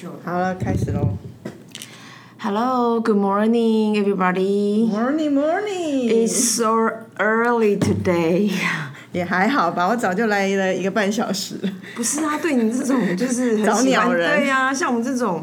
球。好了，开始喽。Hello, good morning, everybody. Morning, morning。It's so early today. 也还好吧，我早就来了一个半小时。不是啊，对你这种就是很早鸟人对呀、像我们这种，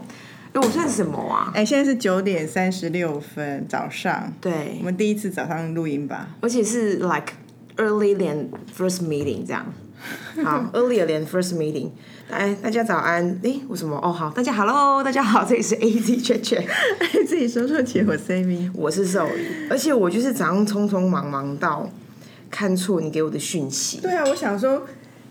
哎，我算什么啊？哎，现在是九点三十六分，早上。对我，们第一次早上录音吧？而且是 like early than first meeting 这样。好，earlier than first meeting。哎，大家早安。哎，为什么？哦，好，大家 hello，大家好，这里是 AZ 圈圈，自己说错结果 CV。我是兽医，而且我就是早上匆匆忙忙到看错你给我的讯息。对啊，我想说，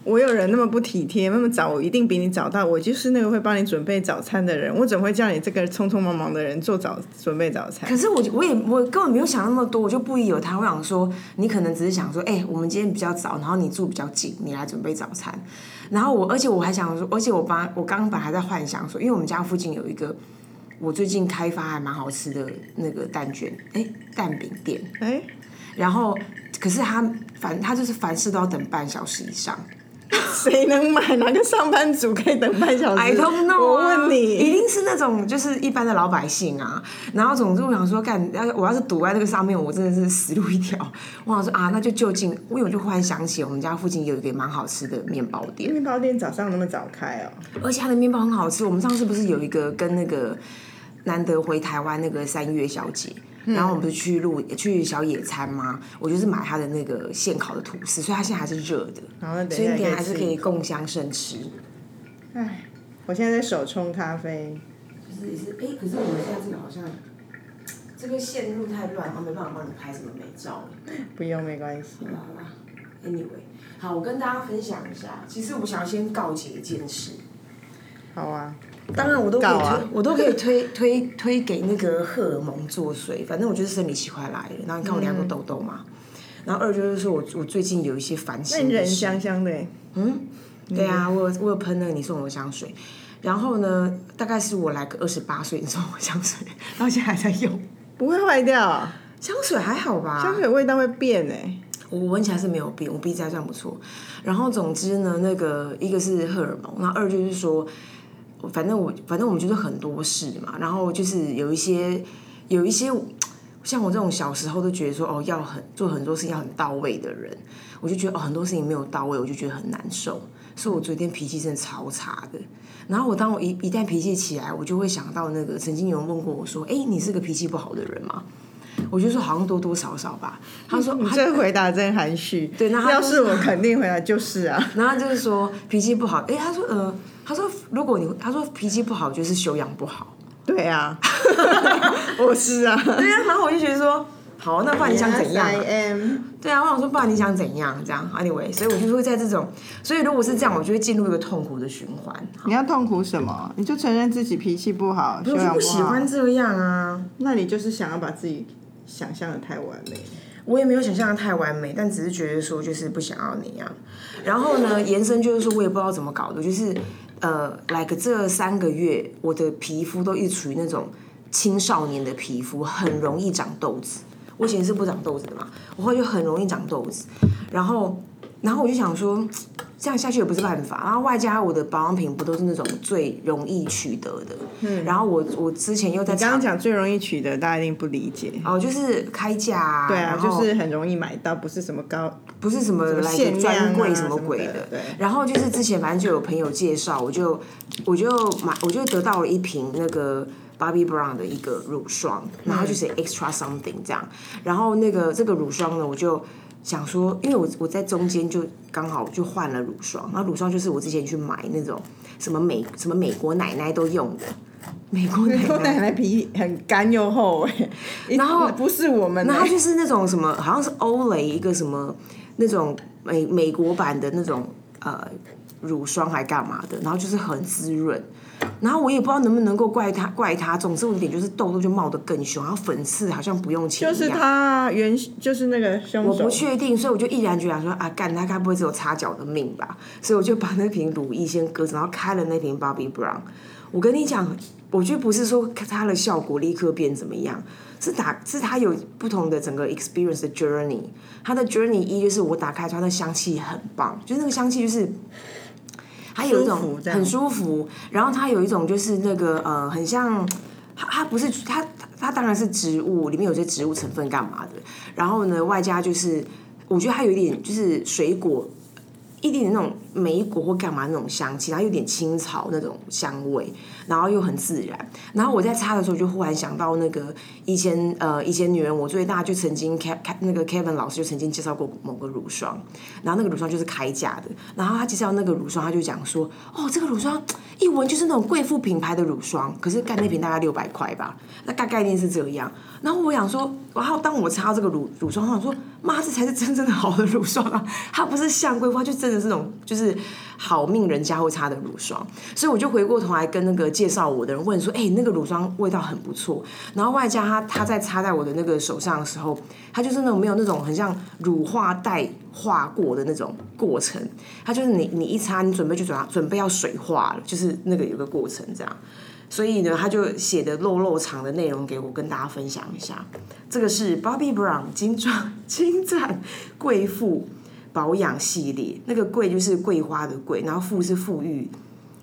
我有人那么不体贴，那么早，我一定比你早到。我就是那个会帮你准备早餐的人，我怎么会叫你这个匆匆忙忙的人做早准备早餐？可是我我也我根本没有想那么多，我就不疑有他。我想说，你可能只是想说，哎、我们今天比较早，然后你住比较近，你来准备早餐。然后我，而且我还想说，而且我把我刚刚本来还在幻想说，因为我们家附近有一个我最近开发还蛮好吃的那个蛋卷，哎、蛋饼店。哎，然后，可是他凡他就是凡事都要等半小时以上。谁能买？哪个上班族可以等半小时 I don't know 我问你一，定是那种就是一般的老百姓啊。然后总之我想说，干要我要是堵在那个上面，我真的是死路一条。我想说啊，那就就近，因为我就忽然想起我们家附近有一个蛮好吃的面包店，面包店早上那么早开哦？而且它的面包很好吃。我们上次不是有一个跟那个难得回台湾那个三月小姐。然后我们不是去露去小野餐吗？我就是买他的那个现烤的吐司，所以它现在还是热的，好，那等所以一下你等一下还是可以。共襄盛吃。唉，我现在在手冲咖啡。就是也是，哎、可是我们现在这个好像这个线路太乱，然后没办法帮你拍什么美照了。不用，没关系。好啦好啦，anyway，好，我跟大家分享一下，其实我想要先告诫一件事。好啊，当然，我都可以推，啊我都可以推推推给那个荷尔蒙作祟。反正我就是生理期快来了，然后你看我两个痘痘嘛。然后二就是说我我最近有一些烦那你人心的事。香香的嗯，对啊，我有我有喷那个你送我的香水，然后呢，大概是我来个二十八岁你送我香水，到现在还在用。不会坏掉啊。香水还好吧？香水味道会变哎。我闻起来是没有变，我鼻子还算不错。然后总之呢，那个一个是荷尔蒙，那二就是说，反正我反正我们就是很多事嘛，然后就是有一些有一些像我这种小时候都觉得说哦要很做很多事情要很到位的人，我就觉得哦很多事情没有到位，我就觉得很难受，所以我昨天脾气真的超差的。然后我当我一一旦脾气起来，我就会想到那个曾经有人问过我说，哎，你是个脾气不好的人吗？我就说好像多多少少吧。他说他 你这回答真含蓄。对那他要是我肯定回答就是啊。然后他就是说脾气不好，哎，他说呃，他说如果你他说脾气不好就是修养不好，对啊，我是啊。对啊，然后我就觉得说，好，那不然你想怎样 Yes。对啊，我想说不然你想怎样这样，anyway，所以我就会在这种，所以如果是这样，我就会进入一个痛苦的循环，你要痛苦什么？你就承认自己脾气不好，就不养不喜欢。这样啊。那你就是想要把自己想象的太完美。我也没有想象的太完美，但只是觉得说就是不想要那样。然后呢，延伸就是说我也不知道怎么搞的，就是呃，，like 这三个月，我的皮肤都一直处于那种青少年的皮肤，很容易长痘子。我以前是不长痘子的嘛，我后来就很容易长痘子。然后，然后我就想说，这样下去也不是办法。然后外加我的保养品不都是那种最容易取得的，嗯。然后我我之前又在刚刚厂讲最容易取得，大家一定不理解。哦，就是开价啊，对啊，就是很容易买到，不是什么高。不是什么来限量啊个专柜什么鬼的，的对然后就是之前反正就有朋友介绍，我就我就买，我就得到了一瓶那个 Bobbi Brown 的一个乳霜，然后就是 extra something 这样，然后那个这个乳霜呢，我就想说，因为我我在中间就刚好就换了乳霜，然后乳霜就是我之前去买那种什么美什么美国奶奶都用的。美国奶我奶奶奶皮很干又厚哎，然后不是我们欸，然后它就是那种什么，好像是欧蕾一个什么那种美美国版的那种呃乳霜还干嘛的，然后就是很滋润。然后我也不知道能不能够怪他怪他，总之我的脸就是痘痘就冒得更凶，然后粉刺好像不用钱就是。他原就是那个凶手我不，确定，所以我就毅然决然说啊，干他该不会只有擦脚的命吧？所以我就把那瓶乳液先搁着，然后开了那瓶 Bobbi Brown。我跟你讲，我觉得不是说它的效果立刻变怎么样，是打是它有不同的整个 experience 的 journey。它的 journey 一就是我打开它的香气很棒，就是那个香气就是它有一种很舒服，然后它有一种就是那个呃，很像它它不是它它当然是植物，里面有些植物成分干嘛的，然后呢，外加就是我觉得它有一点就是水果。一点点那种莓果或干嘛那种香气，然后有点青草那种香味，然后又很自然。然后我在擦的时候，就忽然想到那个以前呃以前女人我最大就曾经 Ke Ke 那个 Kevin 老师就曾经介绍过某个乳霜，然后那个乳霜就是开价的，然后他介绍那个乳霜，他就讲说哦这个乳霜一闻就是那种贵妇品牌的乳霜，可是干那瓶大概六百块吧，那大概念是这样。然后我想说，然后当我擦这个乳乳霜，我想说妈这才是真正的好的乳霜啊，它不是像贵妇，就真的是那种就是是好命人家会擦的乳霜，所以我就回过头来跟那个介绍我的人问说，哎、那个乳霜味道很不错，然后外加它它在擦在我的那个手上的时候，它就是那种没有那种很像乳化带化过的那种过程，它就是你你一擦，你准备就准准备要水化了，就是那个有个过程这样。所以呢，他就写的露露长的内容给我跟大家分享一下。这个是 Bobbi Brown 精装精湛贵妇保养系列，那个桂就是桂花的桂，然后馥是馥郁，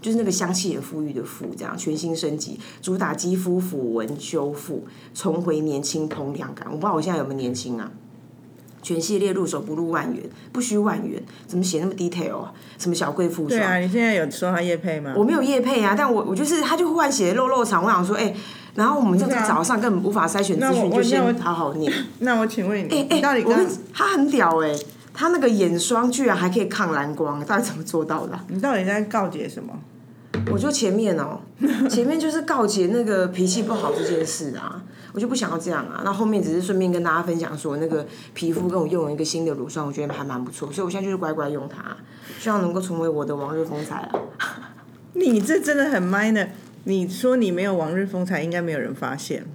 就是那个香气很馥郁的馥，这样全新升级，主打肌肤抚纹修复，重回年轻蓬亮感。我不知道我现在有没有年轻啊？全系列入手不入万元，不需万元，怎么写那么 detail 啊？什么小贵妇霜？对啊，你现在有收他叶配吗？我没有叶配啊，但我我就是他就忽然写肉肉长，我想说，哎、然后我们这样子对啊早上根本无法筛选资那我讯，就先好好念。那我请问你，哎、哎、你到底他很屌哎、他那个眼霜居然还可以抗蓝光，到底怎么做到的啊、你到底在告诫什么？我就前面哦、前面就是告诫那个脾气不好这件事啊，我就不想要这样啊。那后面只是顺便跟大家分享说，那个皮肤跟我用了一个新的乳霜，我觉得还蛮不错，所以我现在就是乖乖用它，希望能够成为我的往日风采啊。你这真的很 minor。你说你没有往日风采，应该没有人发现，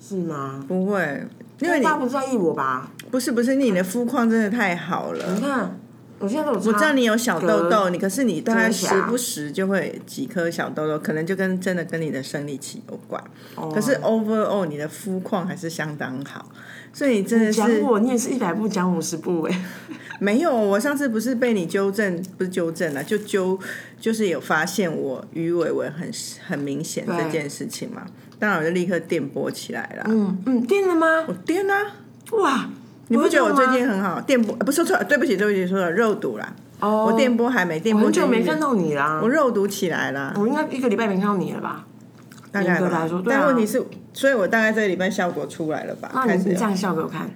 是吗？不会，因为你大家不在意我吧？不是不是你的肤况真的太好了。你看，我现在都有我知道你有小痘痘，你可是你大概时不时就会几颗小痘痘，可能就跟真的跟你的生理期有关。哦可是 overall 你的肤况还是相当好，所以你真的讲是我，你也是一百步讲五十步哎、没有。我上次不是被你纠正，不是纠正了，就纠就是有发现我鱼尾纹很很明显这件事情嘛。当然我就立刻电波起来了。嗯嗯，电了吗？我电啊！哇，你不觉得我最近很好？电波、呃不说错了，对不起对不起，说了肉毒啦。哦，我电波还没，电波我很久没看到你啦我，肉毒起来啦。我应该一个礼拜没看到你了吧？大概吧但问题是，所以我大概这个礼拜效果出来了吧？那你你这样笑给我看，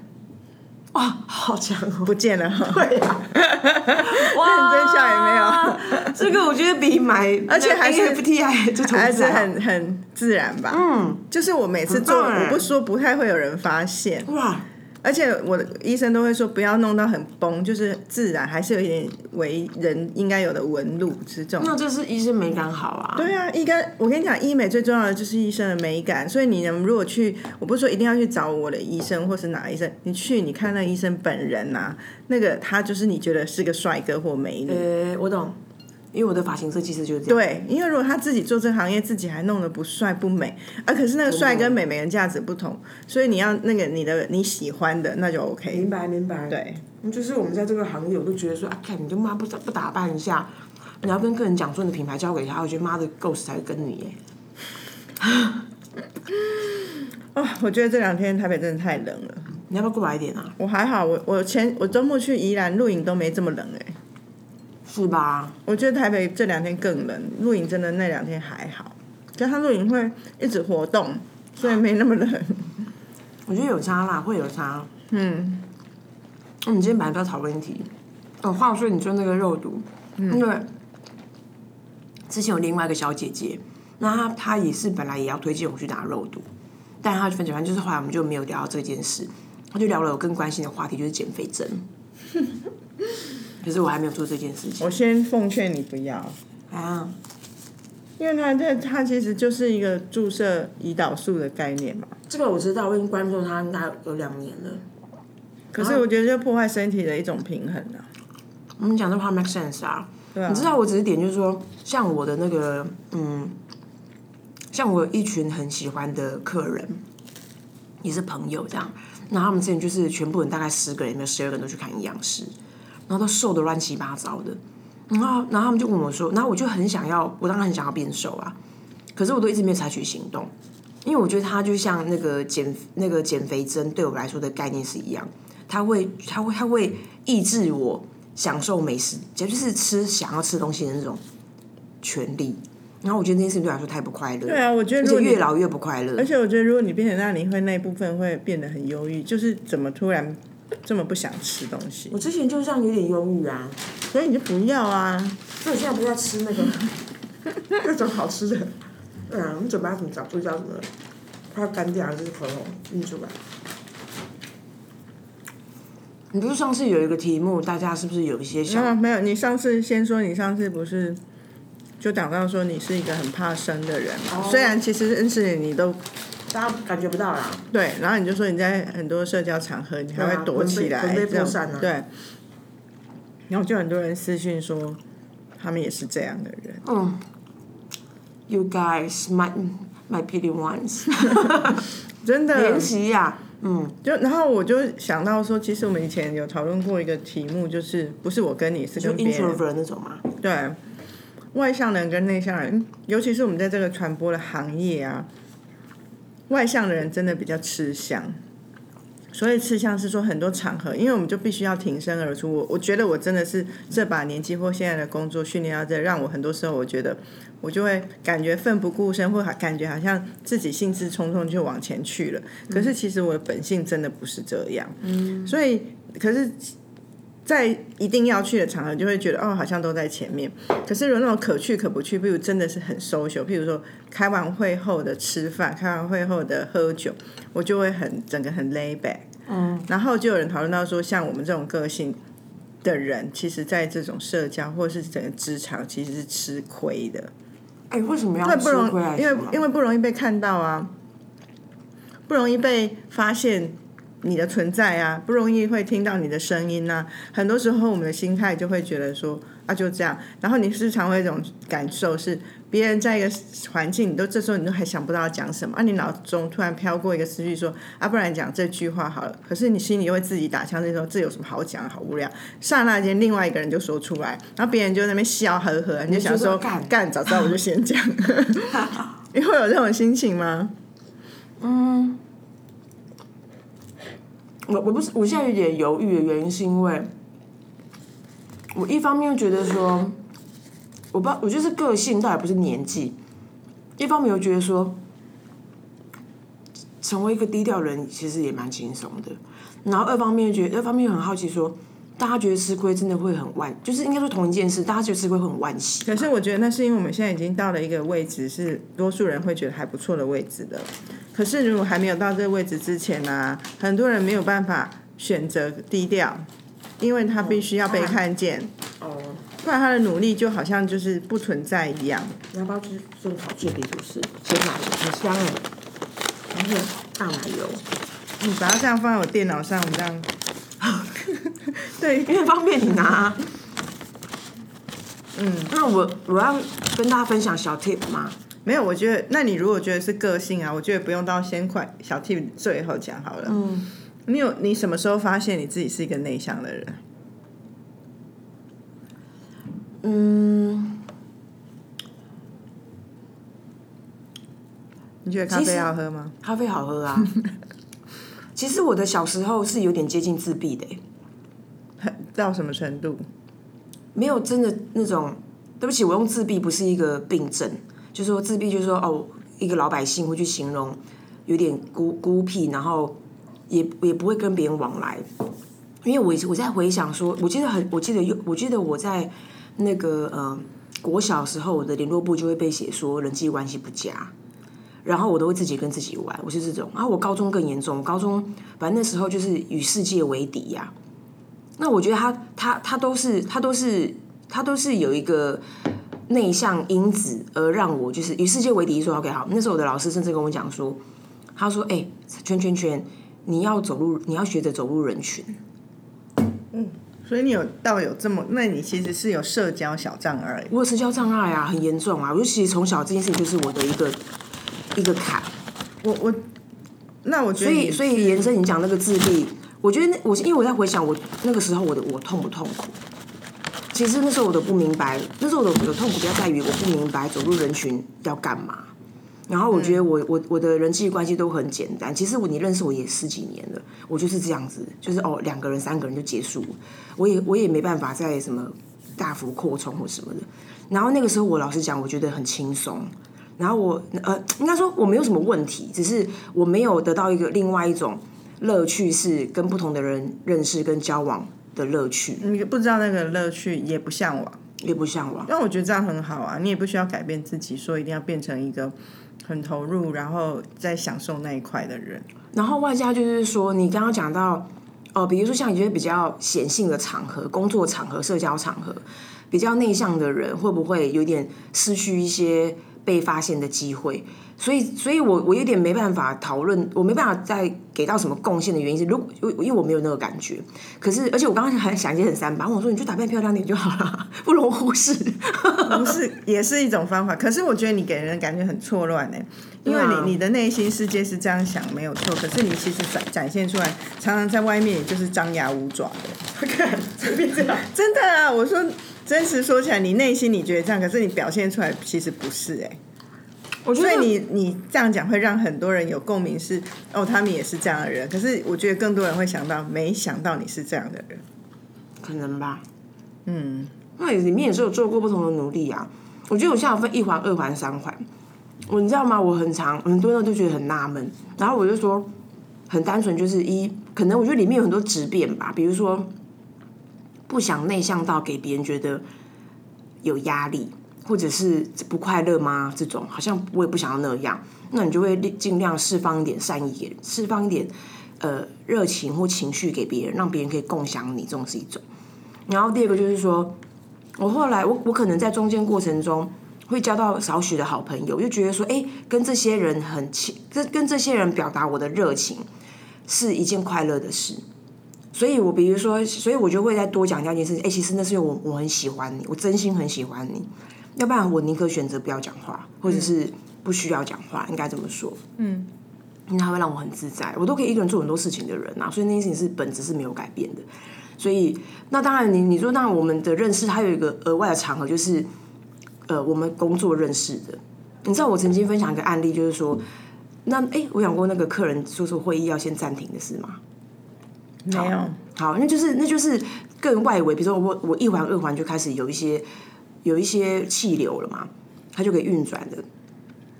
哇，好强哦！不见了哈。对 呀，认真笑也没有，这个我觉得比买，而且还是 FT 还就投还是很很自然吧。嗯，就是我每次做，我不说不太会有人发现，哇，而且我的医生都会说不要弄到很崩，就是自然，还是有一点为人应该有的纹路是这种。那这是医生美感好啊。对啊，应该我跟你讲，医美最重要的就是医生的美感。所以你能，如果去，我不是说一定要去找我的医生或是哪医生，你去你看那个医生本人呐、那个他就是你觉得是个帅哥或美女。呃，我懂，因为我的发型设计师就是这样。对，因为如果他自己做这行业，自己还弄得不帅不美，啊，可是那个帅跟美每个人价值不同，所以你要那个你的你喜欢的那就 OK。明白明白。对，就是我们在这个行业，我都觉得说，啊，看你就妈不打不打扮一下，你要跟客人讲说你的品牌交给他，我觉得妈的 Ghost 才会跟你耶。哦，我觉得这两天台北真的太冷了。你要不要过来一点啊？我还好，我我前我周末去宜兰露营都没这么冷哎、是吧？我觉得台北这两天更冷，露营真的那两天还好，加上露营会一直活动，所以没那么冷。我觉得有差啦，会有差。嗯。那你今天本来就要讨论一题，哦，话说你说那个肉毒，因为之前有另外一个小姐姐，那她她也是本来也要推荐我去打肉毒，但她反正就是后来我们就没有聊到这件事，她就聊了我更关心的话题，就是减肥针。可是我还没有做这件事情我先奉劝你不要，啊。因为它这它其实就是一个注射胰岛素的概念嘛。这个我知道，我已经关注她应该有两年了。可是我觉得就破坏身体的一种平衡啊。我们讲这话 make sense 啊。对啊你知道我只是点就是说，像我的那个，嗯，像我有一群很喜欢的客人，也是朋友这样，那他们之前就是全部人大概十个人，里面十二个人都去看营养师，然后都瘦的乱七八糟的，然后然后他们就问我说，然后我就很想要，我当然很想要变瘦啊，可是我都一直没有采取行动，因为我觉得它就像那个减那个减肥针对我来说的概念是一样，它会它会它会抑制我享受美食，就是吃想要吃东西的那种权利。然后我觉得这件事情对我来说太不快乐，对啊，我觉得越老越不快乐而。且我觉得，如果你变成那样，你会那一部分会变得很忧郁，就是怎么突然这么不想吃东西我，之前就这样有点忧郁啊，所以你就不要啊。所以我现在不是在吃那个 那种好吃的，对啊，你嘴巴怎么长不知道什么，快要干掉还，是喉咙印出来。你不是上次有一个题目，大家是不是有一些想？啊，没有，你上次先说，你上次不是就讲到说你是一个很怕生的人嘛？虽然其实认识你，你都大家感觉不到啦。对，然后你就说你在很多社交场合，你还会躲起来，魂飞魂飞这样啊对。然后就很多人私讯说，他们也是这样的人。嗯，You guys, my my pity ones，真的怜惜呀，嗯，就然后我就想到说，其实我们以前有讨论过一个题目，就是不是我跟你，是就跟别人那种嘛。对，外向人跟内向人，尤其是我们在这个传播的行业啊，外向的人真的比较吃香。所以吃香是说很多场合，因为我们就必须要挺身而出。我我觉得我真的是这把年纪或现在的工作训练到这，让我很多时候我觉得我就会感觉奋不顾身，或感觉好像自己兴致冲冲就往前去了。可是其实我的本性真的不是这样。嗯，所以可是。在一定要去的场合，就会觉得哦，好像都在前面。可是有那种可去可不去，比如真的是很 social，譬如说开完会后的吃饭，开完会后的喝酒，我就会很整个很 lay back。嗯，然后就有人讨论到说，像我们这种个性的人，其实在这种社交或者是整个职场，其实是吃亏的。哎，为什么要因为不容吃亏来因为因为不容易被看到啊，不容易被发现你的存在啊，不容易会听到你的声音啊。很多时候我们的心态就会觉得说啊就这样，然后你时常会有一种感受是，别人在一个环境，你都这时候你都还想不到要讲什么啊，你脑中突然飘过一个思绪说啊，不然讲这句话好了。可是你心里又会自己打枪，这时候这有什么好讲？好无聊。刹那间，另外一个人就说出来，然后别人就在那边笑呵呵，你就想说干干，早知道我就先讲。你会有这种心情吗？我我不是，我现在有点犹豫的原因是因为，我一方面又觉得说，我不，我就是个性，倒也不是年纪。一方面又觉得说，成为一个低调人其实也蛮轻松的。然后二方面又觉得，二方面又很好奇说，大家觉得吃亏真的会很万，就是应该说同一件事，大家觉得吃亏会很惋惜。可是我觉得那是因为我们现在已经到了一个位置，是多数人会觉得还不错的位置了。可是如果还没有到这个位置之前呢、很多人没有办法选择低调，因为他必须要被看见，哦，不然他的努力就好像就是不存在一样。你要不要吃这个烤脆皮吐司？鲜奶油很香哎，然后大奶油。你把它这样放在我电脑上，我这样，对，因为方便你拿。嗯，那我我要跟大家分享小 tip 吗？没有，我觉得，那你如果觉得是个性啊，我觉得不用到先快小 T 最后讲好了。嗯，你有你什么时候发现你自己是一个内向的人？嗯，你觉得咖啡好喝吗？咖啡好喝啊。其实我的小时候是有点接近自闭的欸，到什么程度？没有真的那种。对不起，我用自闭不是一个病症，就说自闭就是说哦，一个老百姓会去形容有点孤孤僻，然后也也不会跟别人往来。因为我我在回想说，我记得很，我记得有，我记得我在那个呃国小时候，我的联络部就会被写说人际关系不佳，然后我都会自己跟自己玩，我是这种。然后我高中更严重，高中反正那时候就是与世界为敌呀、那我觉得他他他都是他都是他都是有一个内向因子，而让我就是与世界为敌。说 OK 好，那时候我的老师甚至跟我讲说，他说：“哎、圈圈圈，你要走入，你要学着走入人群。”嗯所以你有到有这么，那你其实是有社交小障碍。我有社交障碍啊，很严重啊。我就其实从小这件事情就是我的一个一个坎，我我，那我觉得所以所以延伸你讲那个自闭，我觉得那我是因为我在回想我那个时候我的我痛不痛苦，其实那时候我都不明白，那时候我的痛苦比较在于我不明白走入人群要干嘛。然后我觉得我我我的人际关系都很简单。其实我你认识我也十几年了，我就是这样子，就是哦两个人三个人就结束，我也我也没办法再什么大幅扩充或什么的。然后那个时候我老实讲，我觉得很轻松。然后我呃应该说我没有什么问题，只是我没有得到一个另外一种乐趣，是跟不同的人认识跟交往的乐趣，你不知道那个乐趣，也不向往。也不向往。但我觉得这样很好啊，你也不需要改变自己，说一定要变成一个很投入，然后再享受那一块的人。然后外加就是说，你刚刚讲到，哦，比如说像一些比较显性的场合、工作场合、社交场合，比较内向的人会不会有点失去一些被发现的机会？所以，所以我我有点没办法讨论，我没办法再给到什么贡献的原因是，如果因为我没有那个感觉。可是，而且我刚刚还想一些很三八，我说你就打扮漂亮点就好了，不容忽视。不是，也是一种方法。可是我觉得你给人的感觉很错乱呢，因为你你的内心世界是这样想没有错，可是你其实展展现出来，常常在外面也就是张牙舞爪的。随便这样。真的啊，我说真实说起来，你内心你觉得这样，可是你表现出来其实不是哎。我觉得所以你你这样讲会让很多人有共鸣，是哦，他们也是这样的人。可是我觉得更多人会想到，没想到你是这样的人。可能吧。嗯，那里面也是有做过不同的努力啊。我觉得我现在有分一环、二环、三环。我你知道吗？我很长，很多人都觉得很纳闷。然后我就说，很单纯，就是一可能我觉得里面有很多质变吧，比如说不想内向到给别人觉得有压力。或者是不快乐吗？这种好像我也不想要那样，那你就会尽量释放一点善意，释放一点呃热情或情绪给别人，让别人可以共享你，这种是一种。然后第二个就是说，我后来我我可能在中间过程中会交到少许的好朋友，就觉得说，哎，跟这些人很亲，跟跟这些人表达我的热情是一件快乐的事。所以我比如说，所以我就会再多讲一件事情，哎，其实那是因为我我很喜欢你，我真心很喜欢你。要不然我宁可选择不要讲话，或者是不需要讲话，应该这么说。嗯，因为它会让我很自在，我都可以一个人做很多事情的人啊，所以那件事情是本质是没有改变的。所以那当然，你你说，当然我们的认识还有一个额外的场合，就是呃，我们工作认识的。你知道我曾经分享一个案例，就是说，那哎，我讲过那个客人说说会议要先暂停的事吗？没有。好，那就是那就是更外围，比如说我我一环二环就开始有一些。有一些气流了嘛，它就可以运转的。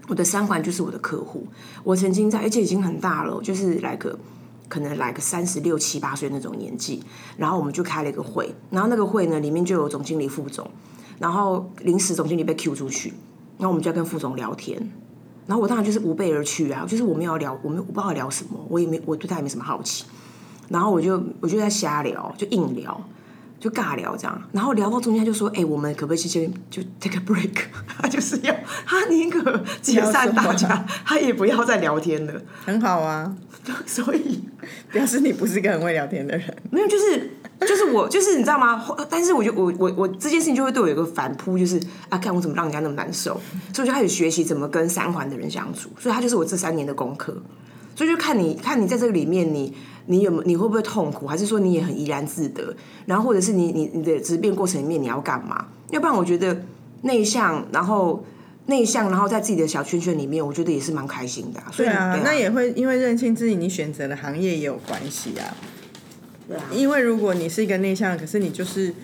我的三环就是我的客户，我曾经在，而且已经很大了，就是来个可能来个三十六七八岁那种年纪，然后我们就开了一个会，然后那个会呢里面就有总经理、副总，然后临时总经理被 Q 出去，然后我们就要跟副总聊天，然后我当然就是无备而去啊，就是我们要聊，我们我不知道聊什么，我也没我对他也没什么好奇，然后我就我就在瞎聊，就硬聊。就尬聊这样，然后聊到中间就说：“哎，我们可不可以先就 take a break？” 他就是要他宁可解散大家，他也不要再聊天了。很好啊，所以表示你不是个很会聊天的人。没有，就是就是我就是你知道吗？但是我就我我我这件事情就会对我有个反扑，就是啊，看我怎么让人家那么难受，所以我就开始学习怎么跟三环的人相处。所以他就是我这三年的功课。所以就看你看你在这个里面你。你有没你会不会痛苦，还是说你也很怡然自得？然后或者是你你你的质变过程里面你要干嘛？要不然我觉得内向，然后内向，然后在自己的小圈圈里面，我觉得也是蛮开心的。对啊，那也会因为认清自己，你选择的行业也有关系啊。对啊，因为如果你是一个内向，可是你就是。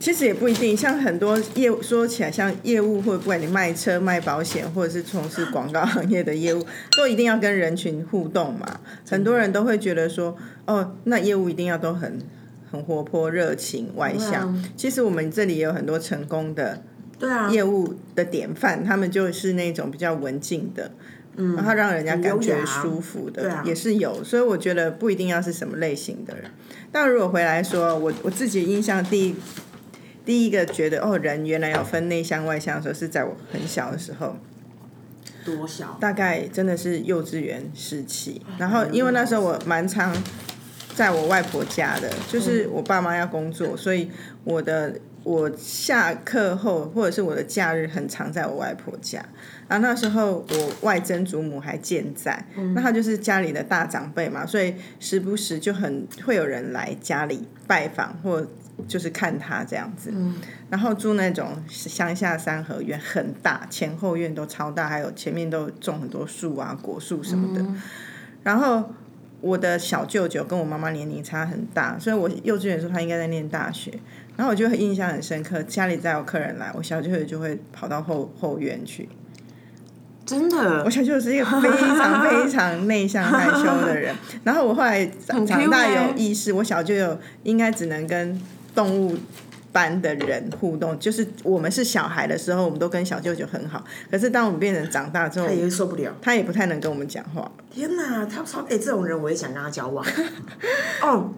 其实也不一定，像很多业务说起来，像业务或者不管你卖车、卖保险，或者是从事广告行业的业务，都一定要跟人群互动嘛。很多人都会觉得说，哦，那业务一定要都很很活泼、热情、外向。其实我们这里也有很多成功的对啊业务的典范，他们就是那种比较文静的，嗯，然后让人家感觉舒服的，也是有。所以我觉得不一定要是什么类型的人。但如果回来说，我我自己印象第一。第一个觉得哦，人原来有分内向外向的时候，是在我很小的时候。多小？大概真的是幼稚园时期。然后因为那时候我蛮常在我外婆家的，就是我爸妈要工作，所以我的我下课后或者是我的假日很常在我外婆家。然后那时候我外曾祖母还健在，那他就是家里的大长辈嘛，所以时不时就很会有人来家里拜访或。就是看他这样子。然后住那种乡下三合院，很大，前后院都超大，还有前面都种很多树啊，果树什么的。然后我的小舅舅跟我妈妈年龄差很大，所以我幼稚园的时候他应该在念大学。然后我就印象很深刻，家里再有客人来，我小舅舅就会跑到后后院去。真的，我小舅舅是一个非常非常内向害羞的人。然后我后来长长大有意识，我小舅舅应该只能跟动物班的人互动。就是我们是小孩的时候，我们都跟小舅舅很好。可是当我们变成长大之后，他也受不了，他也不太能跟我们讲话。天哪，他超哎，这种人我也想跟他交往。哦，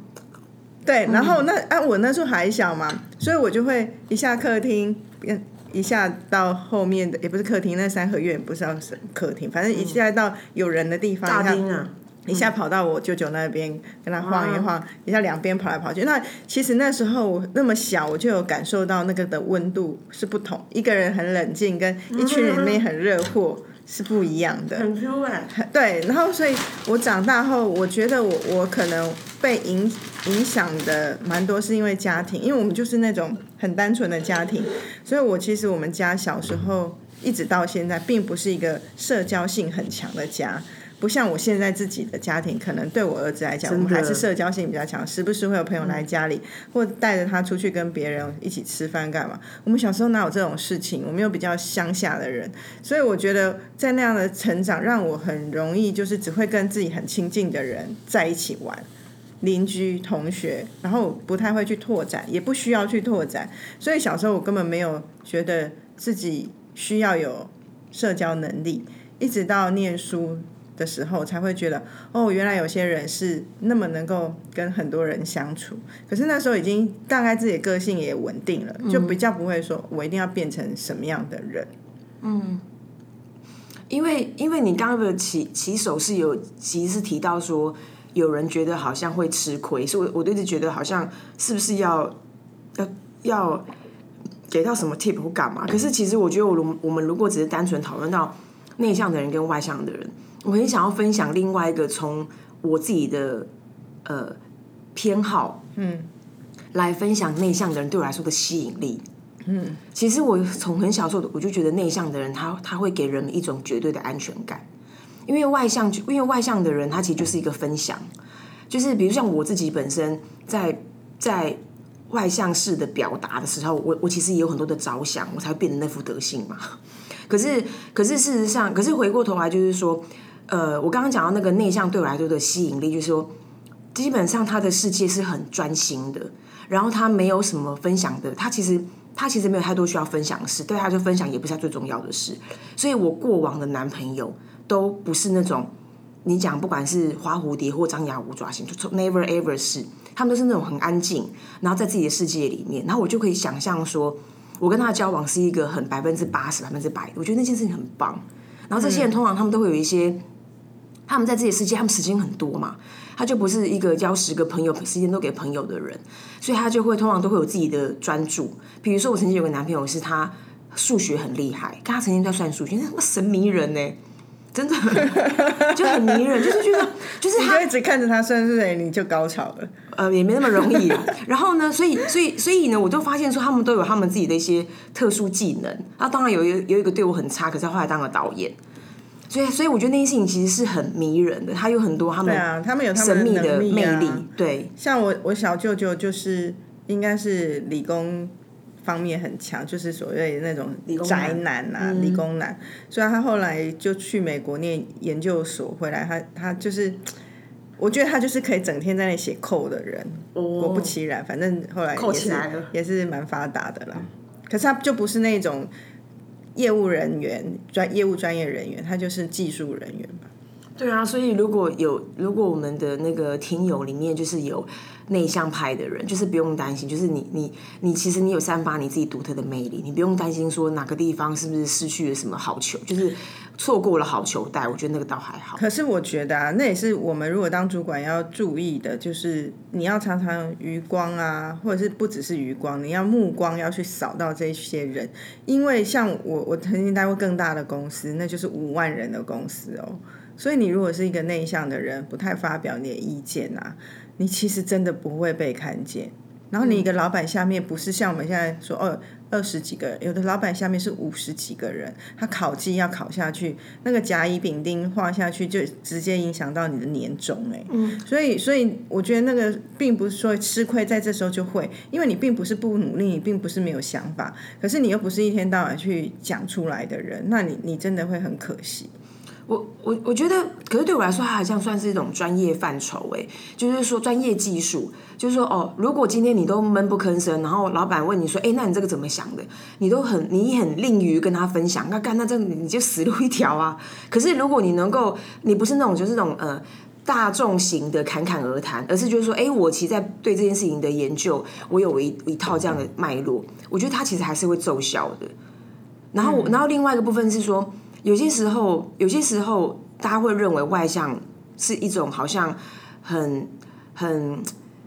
对，然后那啊，我那时候还小嘛，所以我就会一下客厅变。一下到后面的也不是客厅，那三合院不是要是客厅，反正一下到有人的地方，大厅啊，一下跑到我舅舅那边跟他晃一晃，一下两边跑来跑去。那其实那时候那么小，我就有感受到那个的温度是不同，一个人很冷静，跟一群人里面很热 火。是不一样的，很 Q 哎。对，然后所以我长大后，我觉得我我可能被影影响的蛮多，是因为家庭，因为我们就是那种很单纯的家庭，所以我其实我们家小时候一直到现在，并不是一个社交性很强的家。不像我现在自己的家庭，可能对我儿子来讲，我们还是社交性比较强，时不时会有朋友来家里，或带着他出去跟别人一起吃饭干嘛。我们小时候哪有这种事情？我们又比较乡下的人，所以我觉得在那样的成长，让我很容易就是只会跟自己很亲近的人在一起玩，邻居、同学，然后不太会去拓展，也不需要去拓展。所以小时候我根本没有觉得自己需要有社交能力，一直到念书。的时候才会觉得哦，原来有些人是那么能够跟很多人相处。可是那时候已经大概自己的个性也稳定了，就比较不会说我一定要变成什么样的人。嗯，因为因为你刚刚的起起手是有其实是提到说有人觉得好像会吃亏，所以我我一直觉得好像是不是要要要给到什么 tip 或干嘛？可是其实我觉得我我们如果只是单纯讨论到内向的人跟外向的人。我很想要分享另外一个从我自己的呃偏好，嗯，来分享内向的人对我来说的吸引力。嗯，其实我从很小时候我就觉得内向的人他他会给人们一种绝对的安全感，因为外向因为外向的人他其实就是一个分享，就是比如像我自己本身在在外向式的表达的时候，我我其实也有很多的着想，我才会变成那副德性嘛。可是可是事实上，可是回过头来就是说。呃，我刚刚讲到那个内向对我来说的吸引力，就是说，基本上他的世界是很专心的，然后他没有什么分享的，他其实他其实没有太多需要分享的事，对他就分享也不是他最重要的事。所以我过往的男朋友都不是那种你讲不管是花蝴蝶或张牙舞爪型，就 never ever 是，他们都是那种很安静，然后在自己的世界里面，然后我就可以想象说，我跟他的交往是一个很百分之八十、百分之百，我觉得那件事情很棒。然后这些人通常他们都会有一些。他们在自己的世界，他们时间很多嘛，他就不是一个交十个朋友，时间都给朋友的人，所以他就会通常都会有自己的专注。比如说，我曾经有个男朋友是他数学很厉害，跟他曾经在算数学，那么神迷人呢，真的 就很迷人，就是觉得就是他一直看着他算数学，你就高潮了。呃，也没那么容易。然后呢，所以所以所以呢，我就发现说，他们都有他们自己的一些特殊技能。那当然有一有一个对我很差，可是后来当了导演。所以，所以我觉得那些事情其实是很迷人的，他有很多他们对啊，他们有神秘的魅力。对，像我我小舅舅就是应该是理工方面很强，就是所谓的那种宅男啊，理工男。虽然他后来就去美国念研究所，回来他他就是，我觉得他就是可以整天在那写扣的人。果不其然，反正后来也是也是蛮发达的啦。可是他就不是那种。业务人员专业务专业人员，他就是技术人员吧？对啊，所以如果有如果我们的那个听友里面就是有内向派的人，就是不用担心，就是你你你其实你有散发你自己独特的魅力，你不用担心说哪个地方是不是失去了什么好球，就是。错过了好球带，我觉得那个倒还好。可是我觉得啊，那也是我们如果当主管要注意的，就是你要常常余光啊，或者是不只是余光，你要目光要去扫到这些人，因为像我，我曾经待过更大的公司，那就是五万人的公司哦。所以你如果是一个内向的人，不太发表你的意见啊，你其实真的不会被看见。然后你一个老板下面不是像我们现在说哦二十几个人，有的老板下面是五十几个人，他考绩要考下去，那个甲乙丙丁画下去就直接影响到你的年终哎、嗯，所以所以我觉得那个并不是说吃亏在这时候就会，因为你并不是不努力，你并不是没有想法，可是你又不是一天到晚去讲出来的人，那你你真的会很可惜。我我我觉得，可是对我来说，它好像算是一种专业范畴，诶，就是说专业技术，就是说哦，如果今天你都闷不吭声，然后老板问你说，哎，那你这个怎么想的？你都很你很吝于跟他分享，那干那这你就死路一条啊。可是如果你能够，你不是那种就是那种呃大众型的侃侃而谈，而是就是说，哎，我其实在对这件事情的研究，我有一一套这样的脉络，我觉得它其实还是会奏效的。然后我，然后另外一个部分是说。有些时候，有些时候，大家会认为外向是一种好像很很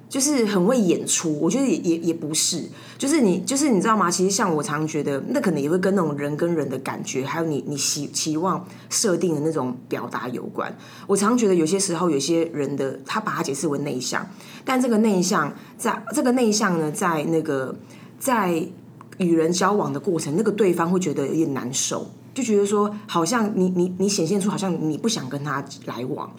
就是很会演出。我觉得也也也不是，就是你就是你知道吗？其实像我常觉得，那可能也会跟那种人跟人的感觉，还有你你期期望设定的那种表达有关。我常觉得有些时候，有些人的他把它解释为内向，但这个内向在这个内向呢，在那个在与人交往的过程，那个对方会觉得有点难受。就觉得说，好像你你你显现出好像你不想跟他来往，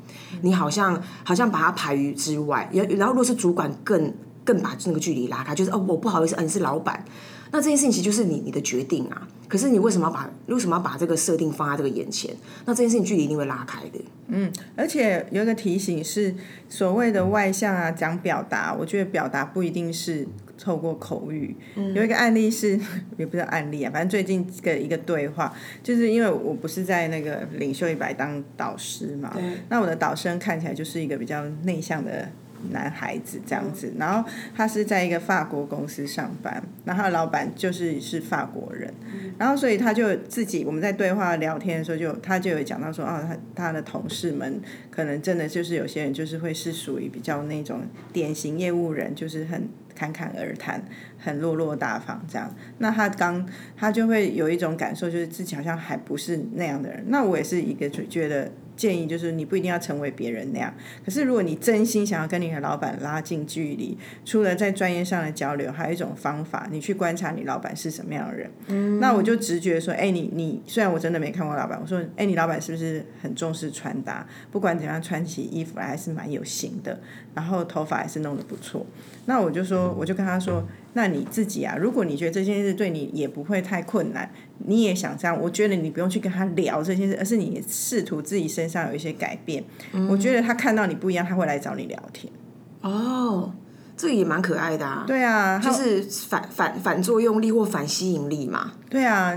你好像好像把他排于之外。然然后，如果是主管更更把那个距离拉开，就是哦，我不好意思，嗯，你是老板，那这件事情其实就是你你的决定啊。可是你为什么要把为什么要把这个设定放在这个眼前？那这件事情距离一定会拉开的。嗯，而且有一个提醒是，所谓的外向啊，讲表达，我觉得表达不一定是透过口语。有一个案例是，也不是案例啊，反正最近的一个对话，就是因为我不是在那个领袖一百当导师嘛，那我的导生看起来就是一个比较内向的。男孩子这样子，然后他是在一个法国公司上班，然后老板就是是法国人，然后所以他就自己我们在对话聊天的时候，就他就有讲到说，哦，他他的同事们可能真的就是有些人就是会是属于比较那种典型业务人，就是很侃侃而谈，很落落大方这样。那他刚他就会有一种感受，就是自己好像还不是那样的人。那我也是一个觉得。建议就是你不一定要成为别人那样，可是如果你真心想要跟你的老板拉近距离，除了在专业上的交流，还有一种方法，你去观察你老板是什么样的人。嗯，那我就直觉说，哎，你你虽然我真的没看过老板，我说，哎，你老板是不是很重视穿搭？不管怎样穿起衣服来还是蛮有型的，然后头发还是弄得不错。那我就说，我就跟他说。那你自己啊，如果你觉得这件事对你也不会太困难，你也想这样，我觉得你不用去跟他聊这件事，而是你试图自己身上有一些改变。我觉得他看到你不一样，他会来找你聊天。哦，这个也蛮可爱的啊。对啊，就是反反反作用力或反吸引力嘛。对啊，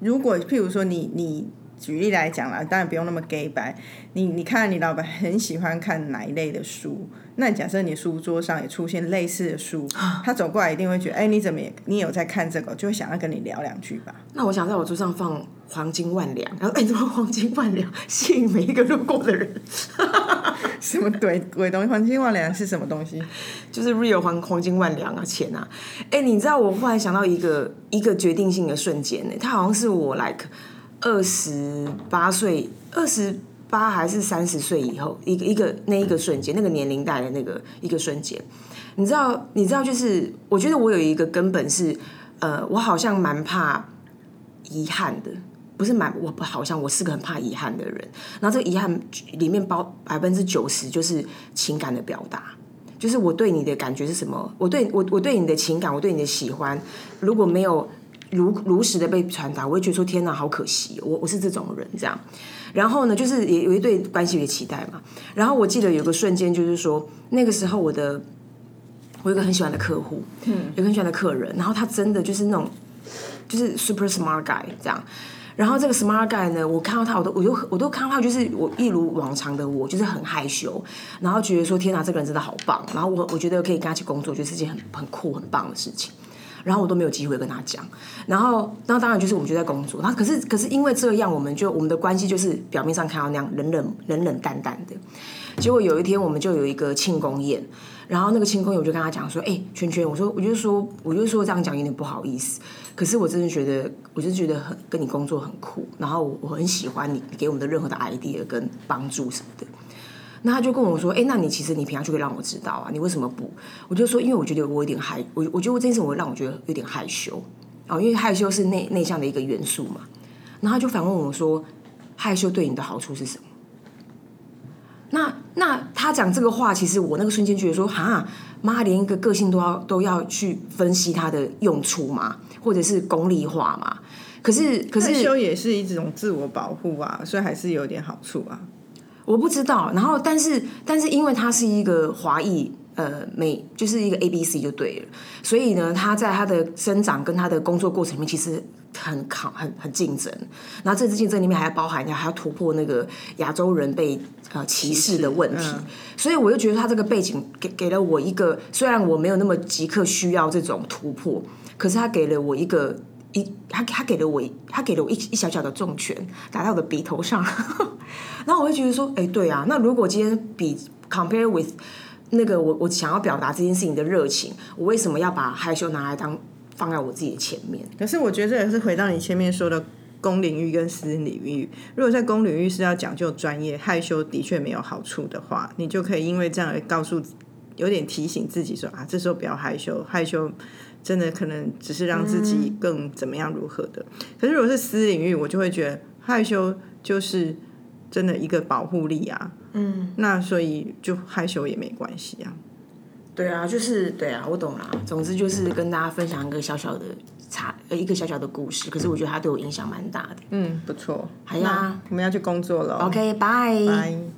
如果譬如说你你举例来讲啦，当然不用那么 gay 白。你你看你老板很喜欢看哪一类的书？那假设你书桌上也出现类似的书，他走过来一定会觉得，哎，你怎么也你有在看这个，就会想要跟你聊两句吧。那我想在我桌上放黄金万两，然后哎，怎么黄金万两吸引每一个路过的人？什么鬼鬼东西？黄金万两是什么东西？就是 real 黄黄金万两啊，钱啊！哎，你知道我忽然想到一个一个决定性的瞬间呢，他好像是我 like 二十八岁二十。八还是三十岁以后，一个一个那一个瞬间，那个年龄带的那个一个瞬间，你知道？你知道？就是我觉得我有一个根本是，呃，我好像蛮怕遗憾的，不是蛮我不好像我是个很怕遗憾的人。然后这个遗憾里面包百分之九十就是情感的表达，就是我对你的感觉是什么？我对我我对你的情感，我对你的喜欢，如果没有如如实的被传达，我会觉得说天哪，好可惜。我我是这种人，这样。然后呢，就是也有一对关系的期待嘛。然后我记得有个瞬间，就是说那个时候我的我有个很喜欢的客户，嗯，有个很喜欢的客人，然后他真的就是那种就是 super smart guy 这样。然后这个 smart guy 呢，我看到他，我都我都我都看到他，就是我一如往常的我，就是很害羞，然后觉得说天哪，这个人真的好棒。然后我我觉得可以跟他一起工作，就是件很很酷很棒的事情。然后我都没有机会跟他讲，然后那当然就是我们就在工作，然后可是可是因为这样，我们就我们的关系就是表面上看到那样冷冷冷冷淡淡的。结果有一天我们就有一个庆功宴，然后那个庆功宴我就跟他讲说：“哎，圈圈，我说我就说我就说这样讲有点不好意思，可是我真的觉得，我就觉得很跟你工作很酷，然后我很喜欢你给我们的任何的 idea 跟帮助什么的。”那他就跟我说，哎、那你其实你平常就可以让我知道啊，你为什么不？我就说，因为我觉得我有点害，我我觉得我这件事我让我觉得有点害羞哦，因为害羞是内内向的一个元素嘛。然后他就反问我说，害羞对你的好处是什么？那那他讲这个话，其实我那个瞬间觉得说，哈，妈，连一个个性都要都要去分析它的用处嘛，或者是功利化嘛。可是可是害羞也是一种自我保护啊，所以还是有点好处啊。我不知道，然后但是但是因为他是一个华裔，呃，美就是一个 A B C 就对了，所以呢，他在他的生长跟他的工作过程里面其实很抗很很竞争，然后这次竞争里面还要包含还要突破那个亚洲人被呃歧视的问题，嗯。所以我就觉得他这个背景给给了我一个，虽然我没有那么即刻需要这种突破，可是他给了我一个。一他他给了我他给了我一一小小的重拳打在我的鼻头上，然后我会觉得说，哎、对啊，那如果今天比 compare with 那个我我想要表达这件事情的热情，我为什么要把害羞拿来当放在我自己的前面？可是我觉得这也是回到你前面说的公领域跟私领域。如果在公领域是要讲究专业，害羞的确没有好处的话，你就可以因为这样而告诉，有点提醒自己说啊，这时候不要害羞，害羞真的可能只是让自己更怎么样如何的。可是如果是私领域，我就会觉得害羞就是真的一个保护力啊。嗯，那所以就害羞也没关系啊。对啊，就是对啊，我懂啦。总之就是跟大家分享一个小小的差，呃，一个小小的故事。可是我觉得它对我影响蛮大的。嗯，不错。好呀我们要去工作了。OK，拜。拜。